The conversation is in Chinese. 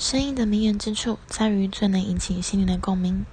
声音的迷人之处在于最能引起心灵的共鸣。